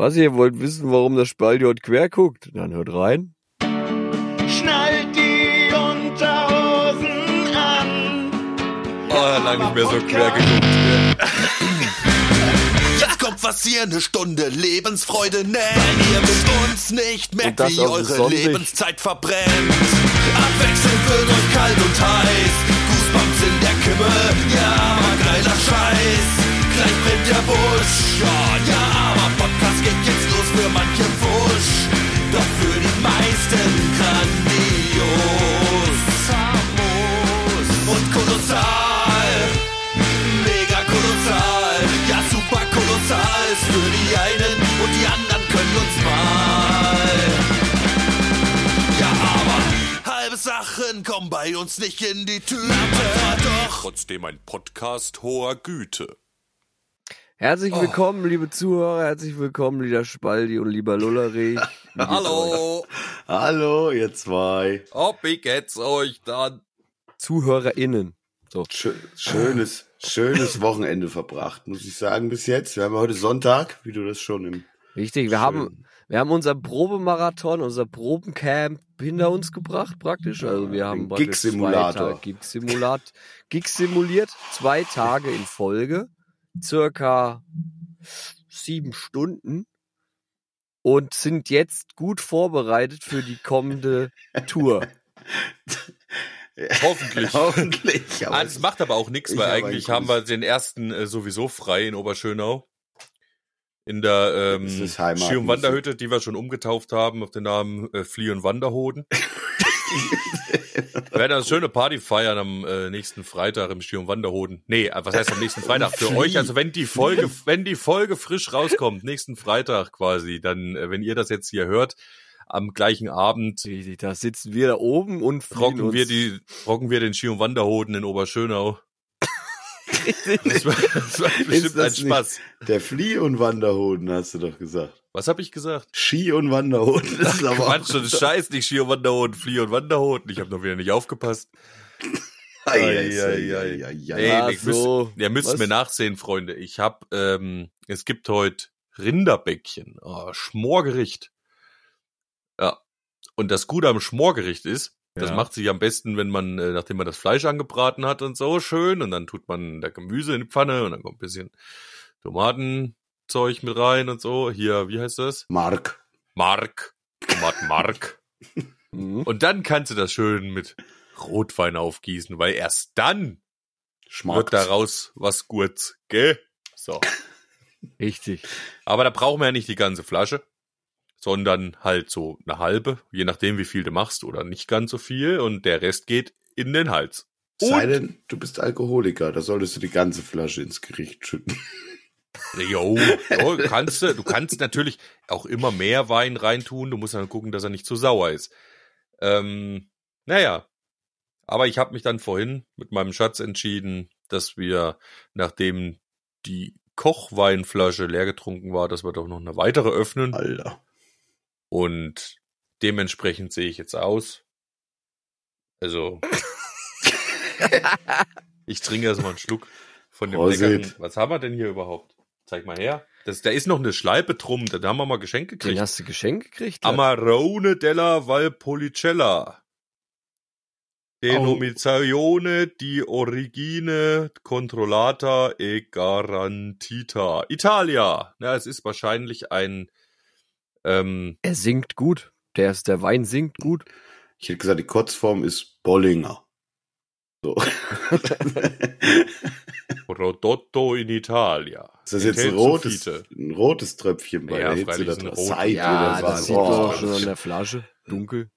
Was, ihr wollt wissen, warum das heute quer guckt? Dann hört rein. Schnallt die Unterhosen an. Oh, lange nicht mehr so quer geguckt. Jetzt kommt was ihr eine Stunde Lebensfreude nennt. Weil ihr mit uns nicht merkt, wie eure Sonntag. Lebenszeit verbrennt. Abwechselnd wird euch kalt und heiß. Goosebumps in der Kimme, ja, aber geiler Scheiß. Gleich brennt der Busch, ja, ja, geht jetzt los für manche Wusch. Doch für die meisten grandios. Famos und kolossal. Mega kolossal, ja super kolossal ist für die einen und die anderen können uns mal. Ja, aber halbe Sachen kommen bei uns nicht in die Tüte. Doch Trotzdem ein Podcast hoher Güte. Herzlich willkommen, liebe Zuhörer, herzlich willkommen, lieber Spaldi und lieber Lullerich. Hallo, Hallo, ihr zwei. ob ich jetzt euch dann. ZuhörerInnen. So. Schö schönes, schönes Wochenende verbracht, muss ich sagen, bis jetzt. Wir haben heute Sonntag, wie du das schon im. Richtig, wir haben, wir haben unser Probemarathon, unser Probencamp hinter uns gebracht, praktisch. Also wir haben Gig-Simulator. zwei Tage Gig-Simulat, Gig simuliert, zwei Tage in Folge, circa sieben Stunden und sind jetzt gut vorbereitet für die kommende Tour. Hoffentlich. Hoffentlich. aber Ah, das macht aber auch nichts, Ich weil eigentlich haben wir den ersten äh, sowieso frei in Oberschönau. In der ähm, Ski- und Wanderhütte, die wir schon umgetauft haben auf den Namen äh, Flie- und Wanderhoden. wir werden eine schöne Party feiern am äh, nächsten Freitag im und Wanderhoden. Nee, äh, was heißt am nächsten Freitag? Für euch, also wenn die Folge, wenn die Folge frisch rauskommt, nächsten Freitag quasi, dann, äh, wenn ihr das jetzt hier hört, am gleichen Abend Da sitzen wir da oben und rocken wir die, rocken wir den Ski- und Wanderhoden in Oberschönau. Das war, das war Ist bestimmt ein das nicht Spaß. Der Flie- und Wanderhoden, hast du doch gesagt. Was habe ich gesagt? Ski- und Wanderhoden. Das ist aber Quatsch, das scheiß nicht Ski- und Wanderhoden, Flie- und Wanderhoden. Ich habe noch wieder nicht aufgepasst. Ey, Ja, so. ihr müsst Was? mir nachsehen, Freunde. Ich habe, ähm, es gibt heute Rinderbäckchen, oh, Schmorgericht. Ja. Und das Gute am Schmorgericht ist, das Ja. macht sich am besten, wenn man, äh, nachdem man das Fleisch angebraten hat und so schön, und dann tut man da Gemüse in die Pfanne und dann kommt ein bisschen Tomatenzeug mit rein und so. Hier, wie heißt das? Mark. Mark. Tomatenmark. Mhm. Und dann kannst du das schön mit Rotwein aufgießen, weil erst dann Schmack. wird daraus was Gutes, gell? So. Richtig. Aber da brauchen wir ja nicht die ganze Flasche, sondern halt so eine halbe, je nachdem, wie viel du machst oder nicht ganz so viel und der Rest geht in den Hals. Sei Und- denn, du bist Alkoholiker, da solltest du die ganze Flasche ins Gericht schütten. Jo, jo, du kannst, du kannst natürlich auch immer mehr Wein reintun, du musst dann gucken, dass er nicht zu sauer ist. Ähm, naja, aber ich habe mich dann vorhin mit meinem Schatz entschieden, dass wir, nachdem die Kochweinflasche leer getrunken war, dass wir doch noch eine weitere öffnen. Alter. Und dementsprechend sehe ich jetzt aus. Also. ich trinke erstmal einen Schluck von dem Prosit. leckeren. Was haben wir denn hier überhaupt? Zeig mal her. Das, da ist noch eine Schleipe drum, da haben wir mal Geschenk Den gekriegt. hast du Geschenk gekriegt? Amarone della Valpolicella. Denominazione di origine controllata e garantita. Italia. Ja, es ist wahrscheinlich ein ähm, Er singt gut. Der, ist, der Wein singt gut. Ich hätte gesagt, die Kurzform ist Bollinger. So. Prodotto in Italia. Ist das jetzt ein rotes, ein rotes Tröpfchen bei Ja, der Hitze ist ein. Seid Ja, ihr das sieht man auch schon an der Flasche. Dunkel.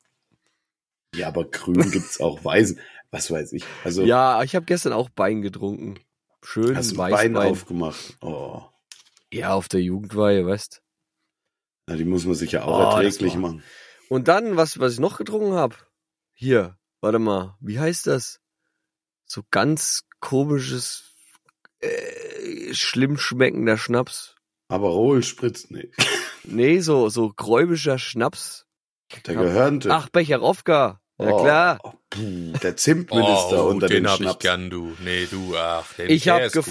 Ja, aber grün gibt's auch weißen. Was weiß ich. Also Ja, ich habe gestern auch Bein getrunken. Schön hast du ein Bein Weißwein. aufgemacht. Oh. Ja, auf der Jugendweihe, weißt Na, die muss man sich ja auch Oh, erträglich machen. Und dann, was, was ich noch getrunken habe. Hier, warte mal, wie heißt das? So ganz komisches, äh, schlimm schmeckender Schnaps. Aber Rohl spritzt nicht. Nee, so, so gräubischer Schnaps. Der Ja. Gehörnte. Ach, Becherowka. Ja Oh, klar. oh, der Zimtminister Oh, unter den den hab ich Schnaps. gern, du. Nee, du, ach, den, Ich habe ist gut.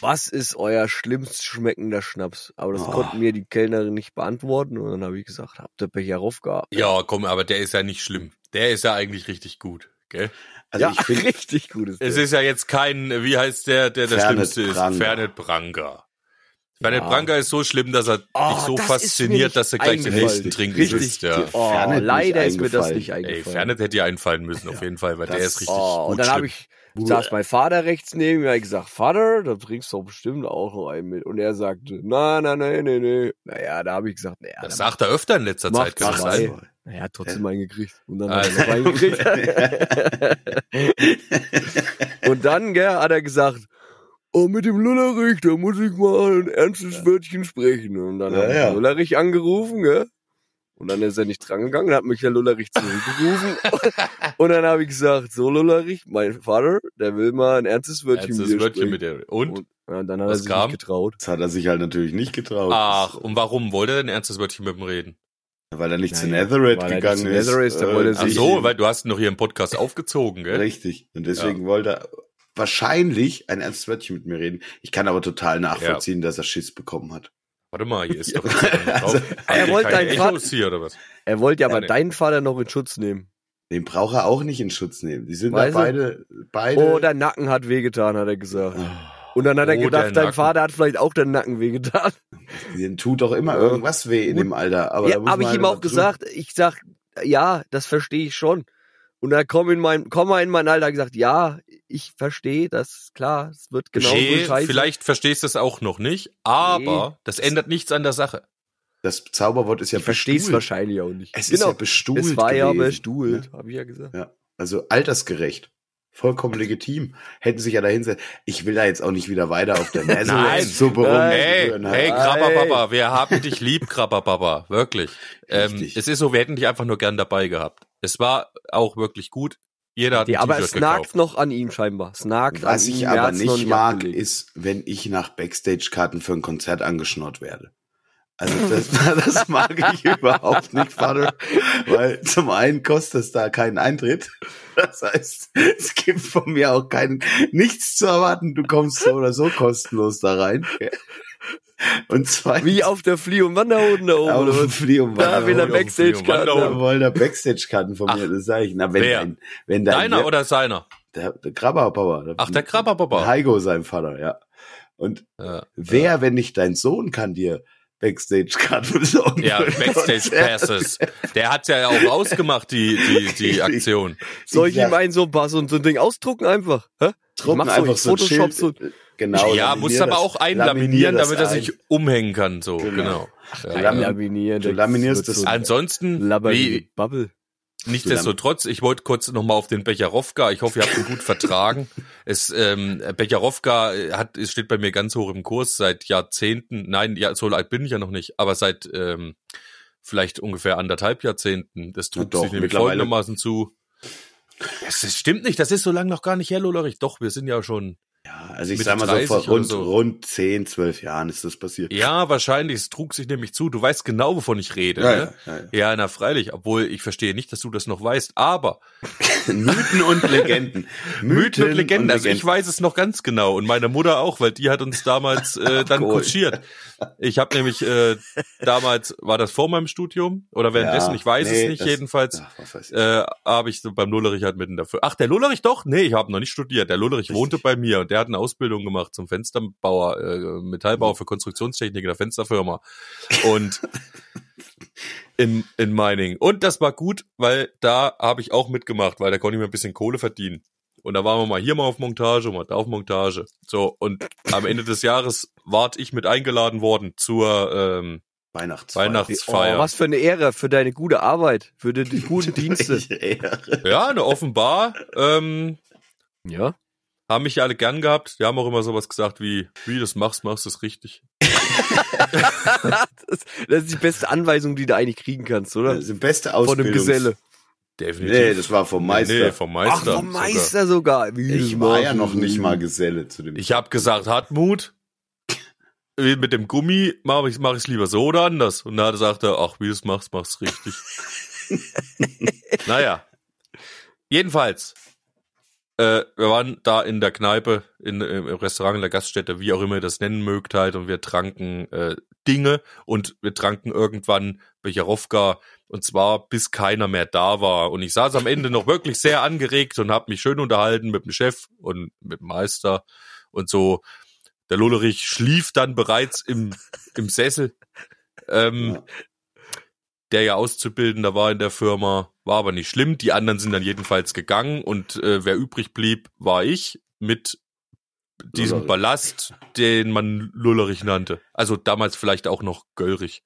Was ist euer schlimmst schmeckender Schnaps? Aber das Oh. konnten mir die Kellnerin nicht beantworten und dann habe ich gesagt, habt ihr Becherowka? Ja, komm, aber der ist ja nicht schlimm. Der ist ja eigentlich richtig gut, gell? Also ja, ich finde, richtig gut ist Es der. ist ja jetzt kein, wie heißt der, der der Fernet Schlimmste ist? Fernet Branca. Fernet Ja. Branca ist so schlimm, dass er Oh, dich so das fasziniert, dass du gleich den nächsten trinken Richtig. willst. Ja. Oh, Fernet leider ist mir das eingefallen. nicht Ey, eingefallen. Fernet hätte dir einfallen müssen, auf jeden Fall, weil Das- der ist richtig oh, gut und dann habe schlimm. ich, saß mein Vater rechts neben mir, hab ich gesagt, Vater, da trinkst du doch bestimmt auch noch einen mit. Und er sagte, nein, nein, nein, nein, nein. Naja, da habe ich gesagt, naja, Das dann sagt er öfter in letzter Zeit, kann sein? naja, hat trotzdem einen gekriegt. Und dann Also. hat er noch einen gekriegt. und dann, gell, hat er gesagt, oh, mit dem Lullerich, da muss ich mal ein ernstes Wörtchen sprechen. Und dann Ja, hat ja. ich Lullerich angerufen, gell. Und dann ist er nicht drangegangen, dann hat mich der Lullerich zurückgerufen. und dann habe ich gesagt, so Lullerich, mein Vater, der will mal ein ernstes Wörtchen Ernstes mit dir Wörtchen mit dir. Und? Und ja, dann hat Was er sich kam? nicht getraut. das hat er sich halt natürlich nicht getraut. Ach, und warum wollte er denn ein ernstes Wörtchen mit ihm reden? Weil er nicht zu Naja, Netherite weil er nicht gegangen zu ist. Netherite ist, da wollte er äh, Ach sich- so, weil du hast ihn noch hier im Podcast aufgezogen, gell? Richtig. Und deswegen wollte er wahrscheinlich ein ernstes Wörtchen mit mir reden. Ich kann aber total nachvollziehen, dass er Schiss bekommen hat. Warte mal, hier ist doch. Also, er wollte keine deinen Vater- Echos hier oder was? Er wollte ja Ja, aber nee. deinen Vater noch in Schutz nehmen. Den braucht er auch nicht in Schutz nehmen. Die sind Weißt du? da beide, beide. Oh, dein Nacken hat wehgetan, hat er gesagt. Und dann hat er Oh, der gedacht, dein. Vater hat vielleicht auch den Nacken wehgetan. Denen tut doch immer irgendwas weh in dem Alter. Aber ja, habe ich halt ihm auch immer tun. gesagt. Ich sag, ja, das verstehe ich schon. Und dann komm in mein, komm mal in mein Alter gesagt, ja, ich verstehe, das klar, es wird genau nee, so scheiße. vielleicht verstehst du es auch noch nicht, aber Nee. das ändert nichts an der Sache. Das Zauberwort ist ja ich bestuhlt. wahrscheinlich auch nicht. Es ist ja bestuhlt es war ja gewesen. bestuhlt, habe ich ja gesagt. Ja. Also altersgerecht. Vollkommen legitim. Hätten sich ja dahin Ich will da jetzt auch nicht wieder weiter auf der Messe Nein. so Nein. Hey, hey, Nein. Krabberbaba, wir haben dich lieb, Krabberbaba, wirklich. Ähm, es ist so, wir hätten dich einfach nur gern dabei gehabt. Es war auch wirklich gut. Jeder hat ein aber es nagt noch an ihm scheinbar. Es nagt Was an ihm, ich er aber nicht mag, abgelegt. ist, wenn ich nach Backstage-Karten für ein Konzert angeschnurrt werde. Also das, das mag ich überhaupt nicht, Vater, weil zum einen kostet es da keinen Eintritt. Das heißt, es gibt von mir auch keinen, nichts zu erwarten. Du kommst so oder so kostenlos da rein. Und zweitens, Wie auf der Flie- und Wanderhoden da oben. auf oder dem was? Flie und Da will er Wanderhoden, Backstage-Karten Wanderhoden. haben. wollen da Backstage-Karten von mir, das sage ich. Na, wenn Wer? dein, wenn dein Deiner oder seiner? der, der Krabberpapa. Der, Ach, der Krabberbaba. Heiko, sein Vater, ja. Und Ja, wer, wenn nicht dein Sohn, kann dir Backstage-Karten besorgen? ja für ein Backstage Konzert? Passes. Der hat's ja auch ausgemacht, die, die, die Aktion. Soll ich Ja. ihm ein so ein so, so ein Ding ausdrucken einfach? Hä? Drucken mach so, einfach ich so ein Photoshop Schild. so- Genau. ja, musst aber auch einlaminieren, das damit er ein. sich umhängen kann, so, Genau. genau. Ja. Lamin- Laminieren. du laminierst das so Ansonsten, wie, Bubble. Nichtsdestotrotz, ich wollte kurz nochmal auf den Becherowka. Ich hoffe, ihr habt ihn gut vertragen. Es, ähm, Becherowka hat, es steht bei mir ganz hoch im Kurs seit Jahrzehnten. Nein, ja, so alt bin ich ja noch nicht, aber seit ähm, vielleicht ungefähr anderthalb Jahrzehnten. Das trug doch, sich nämlich folgendermaßen zu. Das, das stimmt nicht, das ist so lange noch gar nicht her, Lollerich. Doch, wir sind ja schon. Ja, also ich Mitte sag mal so, 30 vor rund, so. rund 10, 12 Jahren ist das passiert. Ja, wahrscheinlich. Es trug sich nämlich zu. Du weißt genau, wovon ich rede. Ja, ne? ja, ja, ja, na freilich. Obwohl ich verstehe nicht, dass du das noch weißt. Aber Mythen und Legenden. Mythen und Legenden. Also ich weiß es noch ganz genau und meine Mutter auch, weil die hat uns damals äh, dann Cool. kutschiert. Ich habe nämlich äh, damals, war das vor meinem Studium oder währenddessen, Ja, ich weiß nee, es nicht, das- jedenfalls ich. äh, habe ich so beim Lullerich halt mitten dafür. Ach, der Lullerich doch? Nee, ich habe noch nicht studiert. Der Lullerich wohnte bei mir und der hat eine Ausbildung gemacht zum Fensterbauer, äh. Metallbauer für Konstruktionstechnik in der Fensterfirma. Und in, in Mining. Und das war gut, weil da habe ich auch mitgemacht, weil da konnte ich mir ein bisschen Kohle verdienen. Und da waren wir mal hier mal auf Montage, mal da auf Montage. So, und am Ende des Jahres ward ich mit eingeladen worden zur ähm, Weihnachtsfeier. Weihnachtsfeier. Oh, was für eine Ehre für deine gute Arbeit, für die, die guten Dienste. Ja, ne, offenbar. Ähm, ja. Haben mich ja alle gern gehabt. Die haben auch immer sowas gesagt wie, wie du das machst, machst du es richtig. das, das ist die beste Anweisung, die du eigentlich kriegen kannst, oder? Das ist die beste Von Ausbildung. einem Geselle. Definitiv. Nee, das war vom Meister. Nee, vom Meister. Ach, vom Meister sogar. Wie ich war ja noch nicht mal Geselle zu dem. Ich habe gesagt, Hartmut, mit dem Gummi mache ich mach ich's lieber so oder anders. Und da sagt er, ach, wie du es machst, machst du richtig. naja. Jedenfalls, äh, wir waren da in der Kneipe, in, im Restaurant, in der Gaststätte, wie auch immer ihr das nennen mögt halt, und wir tranken äh, Dinge und wir tranken irgendwann Becherowka und zwar bis keiner mehr da war. Und ich saß am Ende noch wirklich sehr angeregt und habe mich schön unterhalten mit dem Chef und mit dem Meister und so. Der Lullerich schlief dann bereits im, im Sessel. Ähm, Ja. Der ja Auszubildender war in der Firma, war aber nicht schlimm. Die anderen sind dann jedenfalls gegangen und äh, wer übrig blieb, war ich mit diesem Lullerich. Ballast, den man Lullerich nannte. Also damals vielleicht auch noch Göllrich.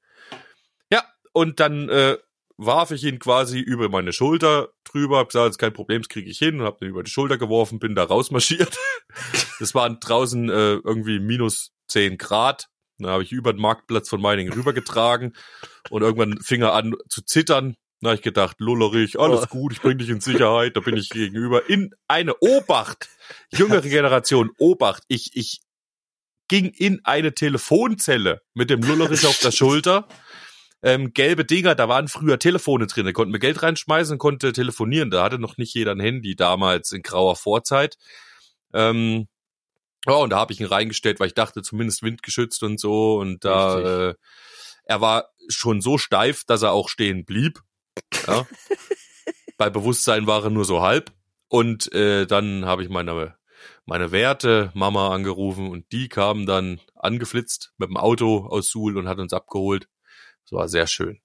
Ja, und dann äh, warf ich ihn quasi über meine Schulter drüber, hab gesagt, ist kein Problem, das kriege ich hin und hab den über die Schulter geworfen, bin da rausmarschiert. Das waren draußen äh, irgendwie minus 10 Grad. Dann habe ich über den Marktplatz von Meiningen rübergetragen und irgendwann fing er an zu zittern. Da habe ich gedacht, Lullerich, alles Oh. gut, ich bring dich in Sicherheit, da bin ich gegenüber. In eine Obacht, jüngere Generation, Obacht. Ich, ich ging in eine Telefonzelle mit dem Lullerich auf der Schulter. Ähm, gelbe Dinger, da waren früher Telefone drin, da konnten wir Geld reinschmeißen und konnte telefonieren. Da hatte noch nicht jeder ein Handy damals in grauer Vorzeit. Ähm, ja, und da habe ich ihn reingestellt, weil ich dachte, zumindest windgeschützt und so. Und da, äh, er war schon so steif, dass er auch stehen blieb. Ja. Bei Bewusstsein war er nur so halb. Und äh, dann habe ich meine, meine Werte Mama angerufen und die kamen dann angeflitzt mit dem Auto aus Suhl und hat uns abgeholt. Das war sehr schön.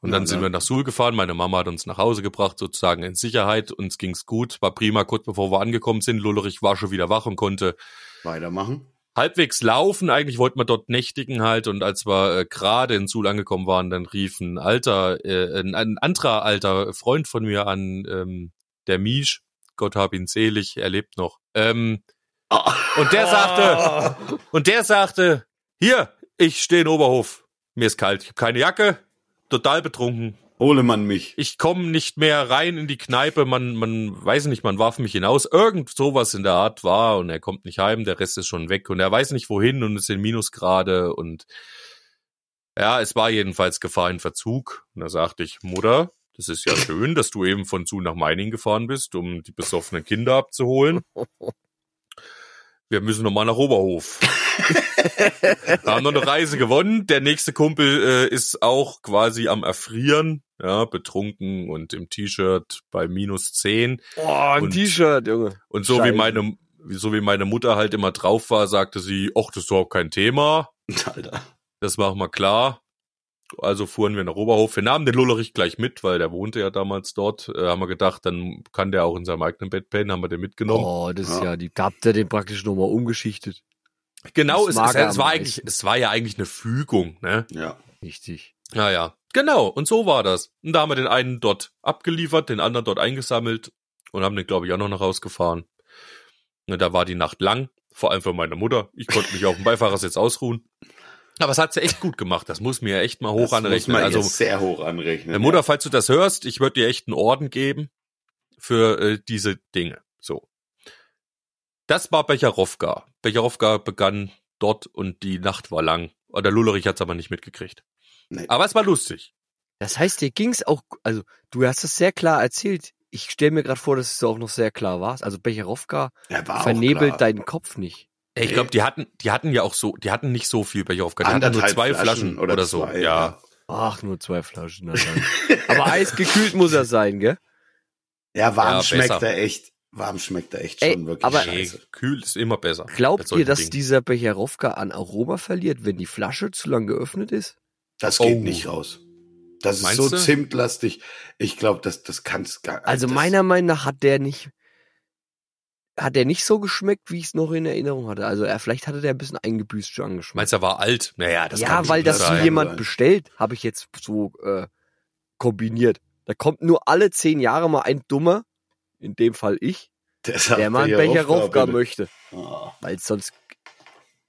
Und dann Ja, sind ne? wir nach Suhl gefahren. Meine Mama hat uns nach Hause gebracht, sozusagen in Sicherheit. Uns ging's gut, war prima. Kurz bevor wir angekommen sind, Lullerich war schon wieder wach und konnte Weitermachen. halbwegs laufen. Eigentlich wollten wir dort nächtigen halt. Und als wir äh, gerade in Suhl angekommen waren, dann rief ein alter, äh, ein, ein anderer alter Freund von mir an, ähm, der Misch. Gott hab ihn selig, er lebt noch. Ähm, und der sagte, und der sagte, hier, ich stehe in Oberhof. Mir ist kalt, ich habe keine Jacke, total betrunken. Hole man mich. Ich komme nicht mehr rein in die Kneipe, man, man weiß nicht, man warf mich hinaus. Irgend sowas in der Art war und er kommt nicht heim, der Rest ist schon weg und er weiß nicht wohin und es sind Minusgrade und ja, es war jedenfalls Gefahr in Verzug. Und da sagte ich, Mutter, das ist ja schön, dass du eben von zu nach Meining gefahren bist, um die besoffenen Kinder abzuholen. Wir müssen noch mal nach Oberhof. Wir haben noch eine Reise gewonnen. Der nächste Kumpel äh, ist auch quasi am Erfrieren, ja, betrunken und im T-Shirt bei minus 10. Oh, ein Und- T-Shirt, Junge. Und so wie meine, so wie meine Mutter halt immer drauf war, sagte sie, ach, das ist überhaupt kein Thema. Alter. Das machen wir klar. Also fuhren wir nach Oberhof. Wir nahmen den Lullerich gleich mit, weil der wohnte ja damals dort. Äh, haben wir gedacht, dann kann der auch in seinem eigenen Bett pennen, haben wir den mitgenommen. Oh, das ist Ja. ja, die, da habt ihr den praktisch nochmal umgeschichtet. genau, es, es, es war eigentlich, es war ja eigentlich eine Fügung, ne? Ja. Richtig. Ja, ja. Genau, und so war das. Und da haben wir den einen dort abgeliefert, den anderen dort eingesammelt und haben den, glaube ich, auch noch nach Hause gefahren. Und da war die Nacht lang, vor allem für meine Mutter. Ich konnte mich auf dem Beifahrersitz ausruhen. Aber es hat sie echt gut gemacht. Das muss mir echt mal hoch Das muss anrechnen. man Also, sehr hoch anrechnen. äh, Mutter, falls du das hörst, ich würde dir echt einen Orden geben für äh, diese Dinge. So. Das war Becherowka. Becherowka begann dort und die Nacht war lang. Oh, Der Lullerich hat's aber nicht mitgekriegt. Nee. Aber es war lustig. Das heißt, dir ging's auch, also du hast es sehr klar erzählt. Ich stelle mir gerade vor, dass es auch noch sehr klar war. Also Becherowka Ja, war vernebelt deinen Kopf nicht. Ich glaube, die hatten, die hatten ja auch so, die hatten nicht so viel Becherowka. Die hatten nur zwei Flaschen, oder, so. zwei, ja. Ach, nur zwei Flaschen. Aber eisgekühlt muss er sein, gell? Ja, warm Ja, schmeckt besser. er echt. Warm schmeckt er echt Ey, schon wirklich aber- scheiße. kühl ist immer besser. Glaubt ihr, dass Dingen. dieser Becherowka an Aroma verliert, wenn die Flasche zu lang geöffnet ist? Das geht Oh. nicht raus. Das ist Meinst so du? zimtlastig. Ich glaube, das, das kann's gar Also das, meiner Meinung nach hat der nicht, hat der nicht so geschmeckt, wie ich es noch in Erinnerung hatte. Also er, vielleicht hatte der ein bisschen eingebüßt schon angeschmeckt. Meinst du, er war alt? Naja, das ja, kann weil das sein. jemand sein. bestellt, habe ich jetzt so äh, kombiniert. Da kommt nur alle zehn Jahre mal ein Dummer, in dem Fall ich, der, sagt, der mal einen Becher bitte. möchte. Ah. Weil sonst.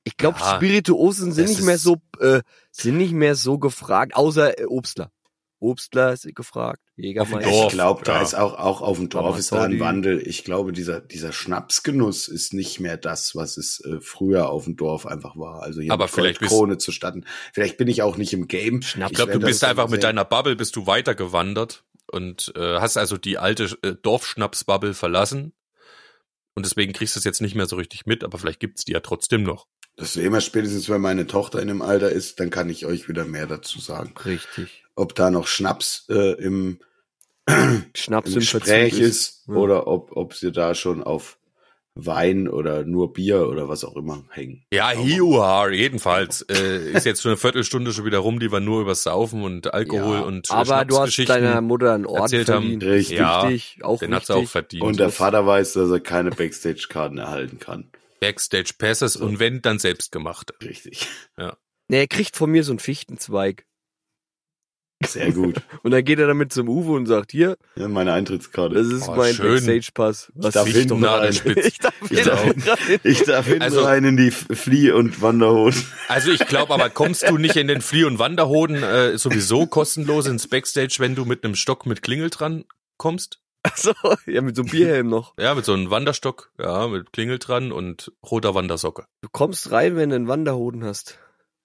Ich glaube, Ja, Spirituosen sind nicht mehr so, äh, sind nicht mehr so gefragt, außer äh, Obstler. Obstler ist gefragt, Jägermeister. Ich glaube, da ja. ist auch, auch auf dem Dorf ist da ein. Wandel. Ich glaube, dieser, dieser Schnapsgenuss ist nicht mehr das, was es äh, früher auf dem Dorf einfach war. Also hier Aber mit vielleicht bist- Goldkrone zu statten. Vielleicht bin ich auch nicht im Game. Schnaps- Ich glaube, du bist einfach mit deiner Bubble bist du weitergewandert und äh, hast also die alte äh, Dorfschnapsbubble verlassen Und deswegen kriegst du es jetzt nicht mehr so richtig mit, aber vielleicht gibt's die ja trotzdem noch. Das sehen wir spätestens, wenn meine Tochter in dem Alter ist, dann kann ich euch wieder mehr dazu sagen. Richtig. Ob da noch Schnaps äh, im, Schnaps im Gespräch Verzug ist Ja. oder ob, ob sie da schon auf Wein oder nur Bier oder was auch immer hängen. Ja, hiuha, jedenfalls. Äh, ist jetzt schon eine Viertelstunde schon wieder rum, die wir nur über Saufen und Alkohol Ja, und Aber du hast deiner Mutter einen Ort erzählt haben. verdient. Richtig. Ja, Richtig, auch Den richtig. auch verdient. Und der Vater weiß, dass er keine Backstage-Karten erhalten kann. Backstage Passes So. und wenn, dann selbstgemachte. Richtig. Nee, er kriegt von mir so einen Fichtenzweig. Sehr gut. Und dann geht er damit zum Uwe und sagt, hier, Ja, meine Eintrittskarte. das ist Oh, mein. Backstage-Pass. Was darf ich hinten doch rein. Ich darf Ich hinten darf- rein. Ich darf hinten Also- rein in die Flie- und Wanderhosen. Also ich glaube aber, kommst du nicht in den Flie- und Wanderhoden äh, sowieso kostenlos ins Backstage, wenn du mit einem Stock mit Klingel dran kommst? Achso, ja, mit so einem Bierhelm noch. Ja, mit so einem Wanderstock, ja, mit Klingel dran und roter Wandersocke. Du kommst rein, wenn du einen Wanderhoden hast.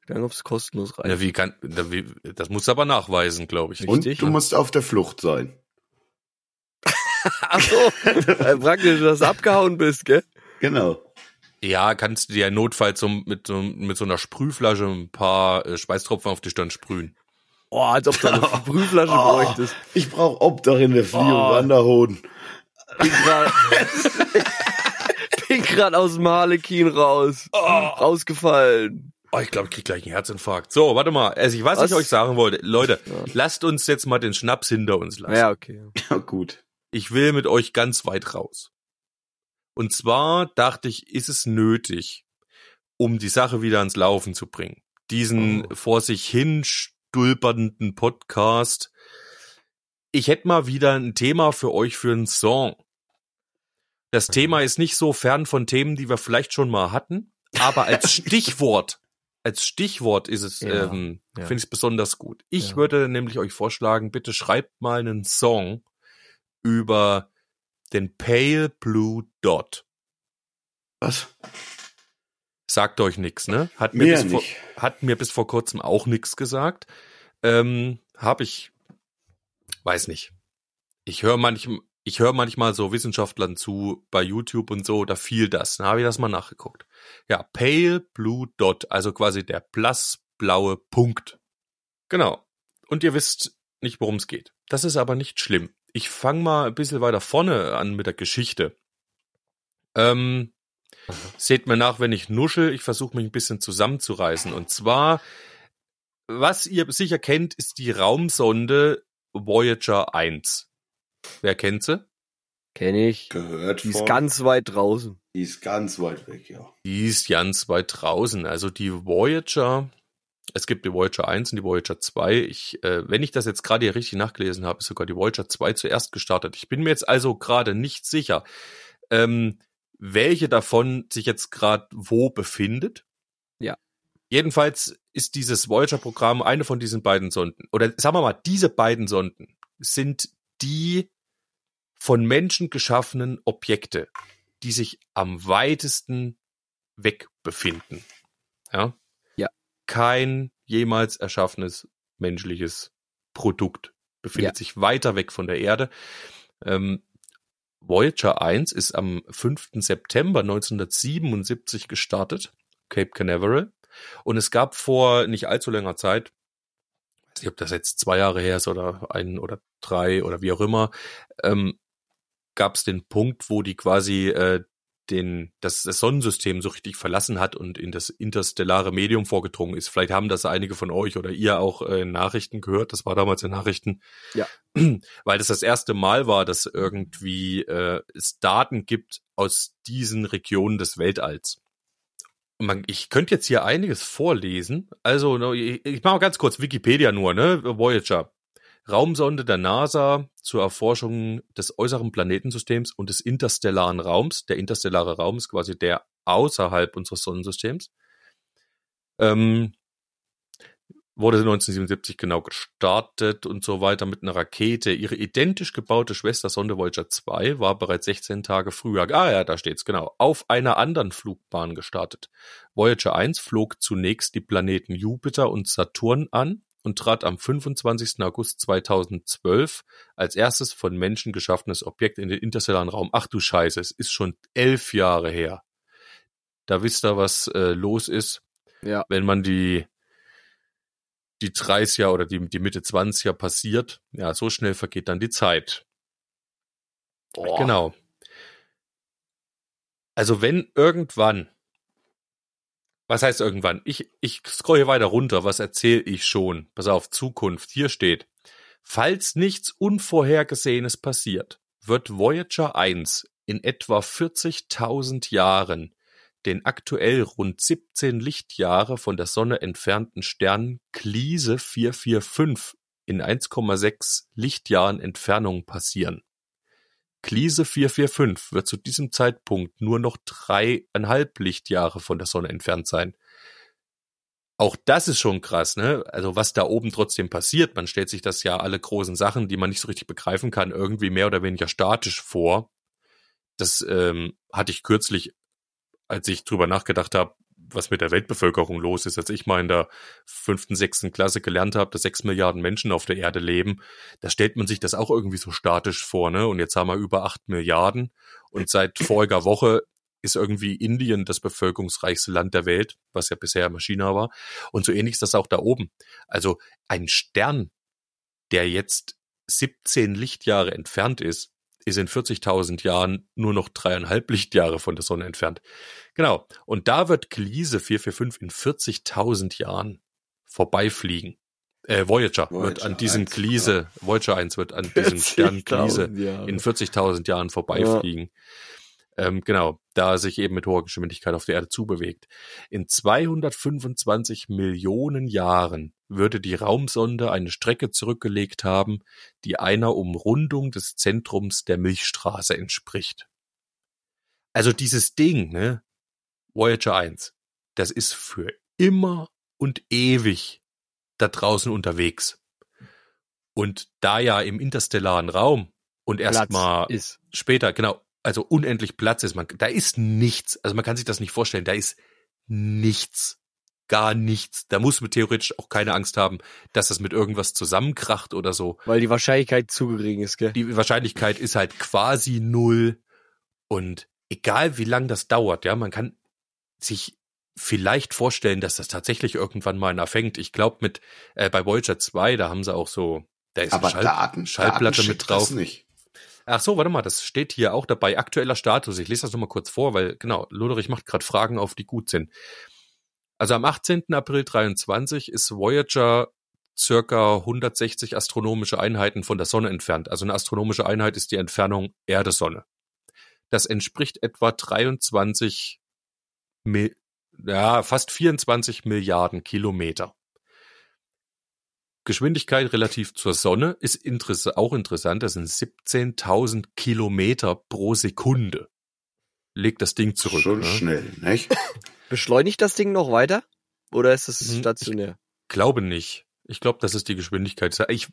Dann du kostenlos rein. Ja, wie kann, das musst du aber nachweisen, glaube ich. Und Richtig. du musst auf der Flucht sein. Achso, äh, praktisch, dass du abgehauen bist, gell? Genau. Ja, kannst du dir notfalls so mit, so mit so einer Sprühflasche ein paar äh, Schweißtropfen auf die Stirn sprühen. Oh, als ob du eine Prüfflasche Oh. bräuchtest. Ich brauche Obdach in der Flie- und Oh. Wanderhoden. Bin grad aus dem Harlekin raus. Rausgefallen. Oh, ich glaube, ich krieg gleich einen Herzinfarkt. So, warte mal. Also, ich, was, Was? ich euch sagen wollte, Leute, Ja. lasst uns jetzt mal den Schnaps hinter uns lassen. Ja, okay. Ja, gut. Ich will mit euch ganz weit raus. Und zwar dachte ich, ist es nötig, um die Sache wieder ans Laufen zu bringen, diesen Oh. vor sich hin stulpernden Podcast. Ich hätte mal wieder ein Thema für euch für einen Song. Das Thema ist nicht so fern von Themen, die wir vielleicht schon mal hatten, aber als Stichwort, als Stichwort ist es, Ja, ähm, ja. finde ich es besonders gut. Ich Ja. würde nämlich euch vorschlagen, bitte schreibt mal einen Song über den Pale Blue Dot. Was? Sagt euch nix, ne? Hat mir, Mir bis vor, hat mir bis vor kurzem auch nix gesagt. Ähm, hab ich, weiß nicht. Ich höre manchmal, ich höre manchmal so Wissenschaftlern zu bei YouTube und so, da fiel das. Dann habe ich das mal nachgeguckt. Ja, Pale Blue Dot, also quasi der blassblaue Punkt. Genau. Und ihr wisst nicht, worum es geht. Das ist aber nicht schlimm. Ich fange mal ein bisschen weiter vorne an mit der Geschichte. Ähm, seht mir nach, wenn ich nuschel. Ich versuche mich ein bisschen zusammenzureißen. Und zwar, was ihr sicher kennt, ist die Raumsonde Voyager 1. Wer kennt sie? Kenn ich. Gehört Die ist von- ganz weit draußen. Die ist ganz weit weg, ja. Die ist ganz weit draußen. Also die Voyager, es gibt die Voyager 1 und die Voyager 2. Ich, äh, wenn ich das jetzt gerade hier richtig nachgelesen habe, ist sogar die Voyager 2 zuerst gestartet. Ich bin mir jetzt also gerade nicht sicher, ähm, welche davon sich jetzt gerade wo befindet. Ja. Jedenfalls ist dieses Voyager-Programm eine von diesen beiden Sonden. Oder sagen wir mal, diese beiden Sonden sind die von Menschen geschaffenen Objekte, die sich am weitesten weg befinden. Ja. Ja. Kein jemals erschaffenes menschliches Produkt befindet Ja. sich weiter weg von der Erde. Ähm, Voyager 1 ist am 5. September 1977 gestartet, Cape Canaveral. Und es gab vor nicht allzu langer Zeit, weiß nicht, ob das jetzt zwei Jahre her ist oder ein oder drei oder wie auch immer, ähm, gab es den Punkt, wo die quasi äh, den, das, das Sonnensystem so richtig verlassen hat und in das interstellare Medium vorgedrungen ist. Vielleicht haben das einige von euch oder ihr auch äh, in Nachrichten gehört. Das war damals in Nachrichten. Ja. Weil das das erste Mal war, dass irgendwie äh, es Daten gibt aus diesen Regionen des Weltalls. Man, ich könnte jetzt hier einiges vorlesen. Also, ne, ich, ich mache mal ganz kurz Wikipedia nur, ne? Voyager. Raumsonde der NASA zur Erforschung des äußeren Planetensystems und des interstellaren Raums. Der interstellare Raum ist quasi der außerhalb unseres Sonnensystems. Ähm, wurde 1977 genau gestartet und so weiter mit einer Rakete. Ihre identisch gebaute Schwester Sonde Voyager 2 war bereits 16 Tage früher, ah ja, da steht's genau, auf einer anderen Flugbahn gestartet. Voyager 1 flog zunächst die Planeten Jupiter und Saturn an und trat am 25. August 2012 als erstes von Menschen geschaffenes Objekt in den interstellaren Raum. Ach du Scheiße, es ist schon elf Jahre her. Da wisst ihr, was äh, los ist, Ja. wenn man die die 30er oder die, die Mitte 20er passiert. Ja, so schnell vergeht dann die Zeit. Boah. Genau. Also wenn irgendwann, was heißt irgendwann? Ich, ich scroll hier weiter runter, was erzähle ich schon? Pass auf, Zukunft. Hier steht, falls nichts Unvorhergesehenes passiert, wird Voyager 1 in etwa 40.000 Jahren den aktuell rund 17 Lichtjahre von der Sonne entfernten Stern Gliese 445 in 1,6 Lichtjahren Entfernung passieren. Gliese 445 wird zu diesem Zeitpunkt nur noch dreieinhalb Lichtjahre von der Sonne entfernt sein. Auch das ist schon krass, ne? Also was da oben trotzdem passiert, man stellt sich das ja alle großen Sachen, die man nicht so richtig begreifen kann, irgendwie mehr oder weniger statisch vor. Das ähm, hatte ich kürzlich, als ich drüber nachgedacht habe, was mit der Weltbevölkerung los ist, als ich mal in der fünften, sechsten Klasse gelernt habe, dass sechs Milliarden Menschen auf der Erde leben, da stellt man sich das auch irgendwie so statisch vor, ne? Und jetzt haben wir über acht Milliarden und seit voriger Woche ist irgendwie Indien das bevölkerungsreichste Land der Welt, was ja bisher immer China war. Und so ähnlich ist das auch da oben. Also ein Stern, der jetzt 17 Lichtjahre entfernt ist, ist in 40.000 Jahren nur noch dreieinhalb Lichtjahre von der Sonne entfernt. Genau. Und da wird Gliese 445 in 40.000 Jahren vorbeifliegen. Äh, Voyager, wird Voyager an diesem 1, Gliese, Voyager 1 wird an diesem Stern Gliese 40.000 Jahre. in 40.000 Jahren vorbeifliegen. Ähm, genau, da er sich eben mit hoher Geschwindigkeit auf der Erde zubewegt. In 225 Millionen Jahren würde die Raumsonde eine Strecke zurückgelegt haben, die einer Umrundung des Zentrums der Milchstraße entspricht. Also dieses Ding, ne, Voyager 1, das ist für immer und ewig da draußen unterwegs. Und da ja im interstellaren Raum und erstmal später, genau, also unendlich Platz ist, man, da ist nichts, also man kann sich das nicht vorstellen, da ist nichts, gar nichts. Da muss man theoretisch auch keine Angst haben, dass das mit irgendwas zusammenkracht oder so. Weil die Wahrscheinlichkeit zu gering ist, gell? Die Wahrscheinlichkeit ist halt quasi null und egal wie lang das dauert, ja, man kann sich vielleicht vorstellen, dass das tatsächlich irgendwann mal erfängt. Ich glaube mit äh, bei Voyager 2, da haben sie auch so, da ist Aber eine Schall, Daten, Schallplatte Daten mit drauf. Das nicht. Ach so, warte mal, das steht hier auch dabei. Aktueller Status. Ich lese das nochmal kurz vor, weil genau, Loderich macht gerade Fragen auf, die gut sind. Also am 18. April 23 ist Voyager circa 160 astronomische Einheiten von der Sonne entfernt. Also eine astronomische Einheit ist die Entfernung Erde-Sonne. Das entspricht etwa 23, Mil ja, fast 24 Milliarden Kilometer. Geschwindigkeit relativ zur Sonne ist interess auch interessant. Das sind 17.000 Kilometer pro Sekunde. Legt das Ding zurück. Schon ne? schnell, nicht? Beschleunigt das Ding noch weiter? Oder ist es Hm, stationär? Glaube nicht. Ich glaube, das ist die Geschwindigkeit. Ich,